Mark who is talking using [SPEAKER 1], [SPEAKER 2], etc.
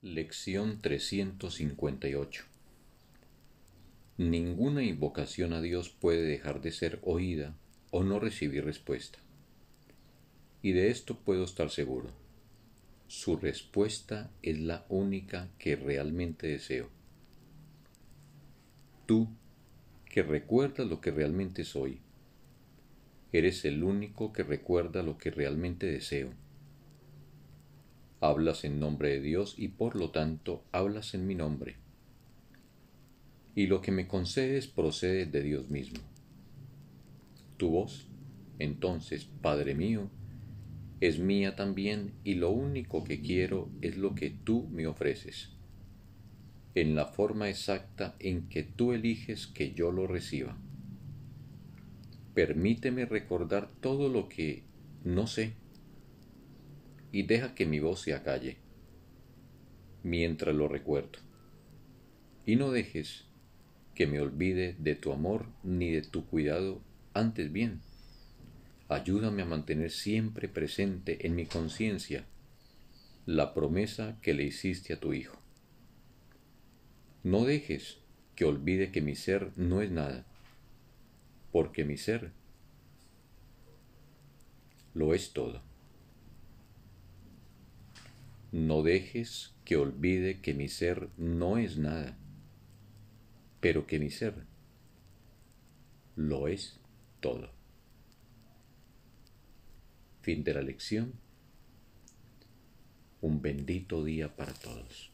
[SPEAKER 1] Lección 358 Ninguna invocación a Dios puede dejar de ser oída o no recibir respuesta. Y de esto puedo estar seguro. Su respuesta es la única que realmente deseo. Tú, que recuerdas lo que realmente soy, eres el único que recuerda lo que realmente deseo Hablas en nombre de Dios y por lo tanto hablas en mi nombre. Y lo que me concedes procede de Dios mismo. Tu voz, entonces, Padre mío, es mía también y lo único que quiero es lo que tú me ofreces, en la forma exacta en que tú eliges que yo lo reciba. Permíteme recordar todo lo que no sé y deja que mi voz se acalle mientras lo recuerdo. Y no dejes que me olvide de tu amor ni de tu cuidado, antes bien, ayúdame a mantener siempre presente en mi conciencia la promesa que le hiciste a tu Hijo. No dejes que olvide que mi ser no es nada, porque mi ser lo es todo. No dejes que olvide que mi ser no es nada, pero que mi ser lo es todo. Fin de la lección. Un bendito día para todos.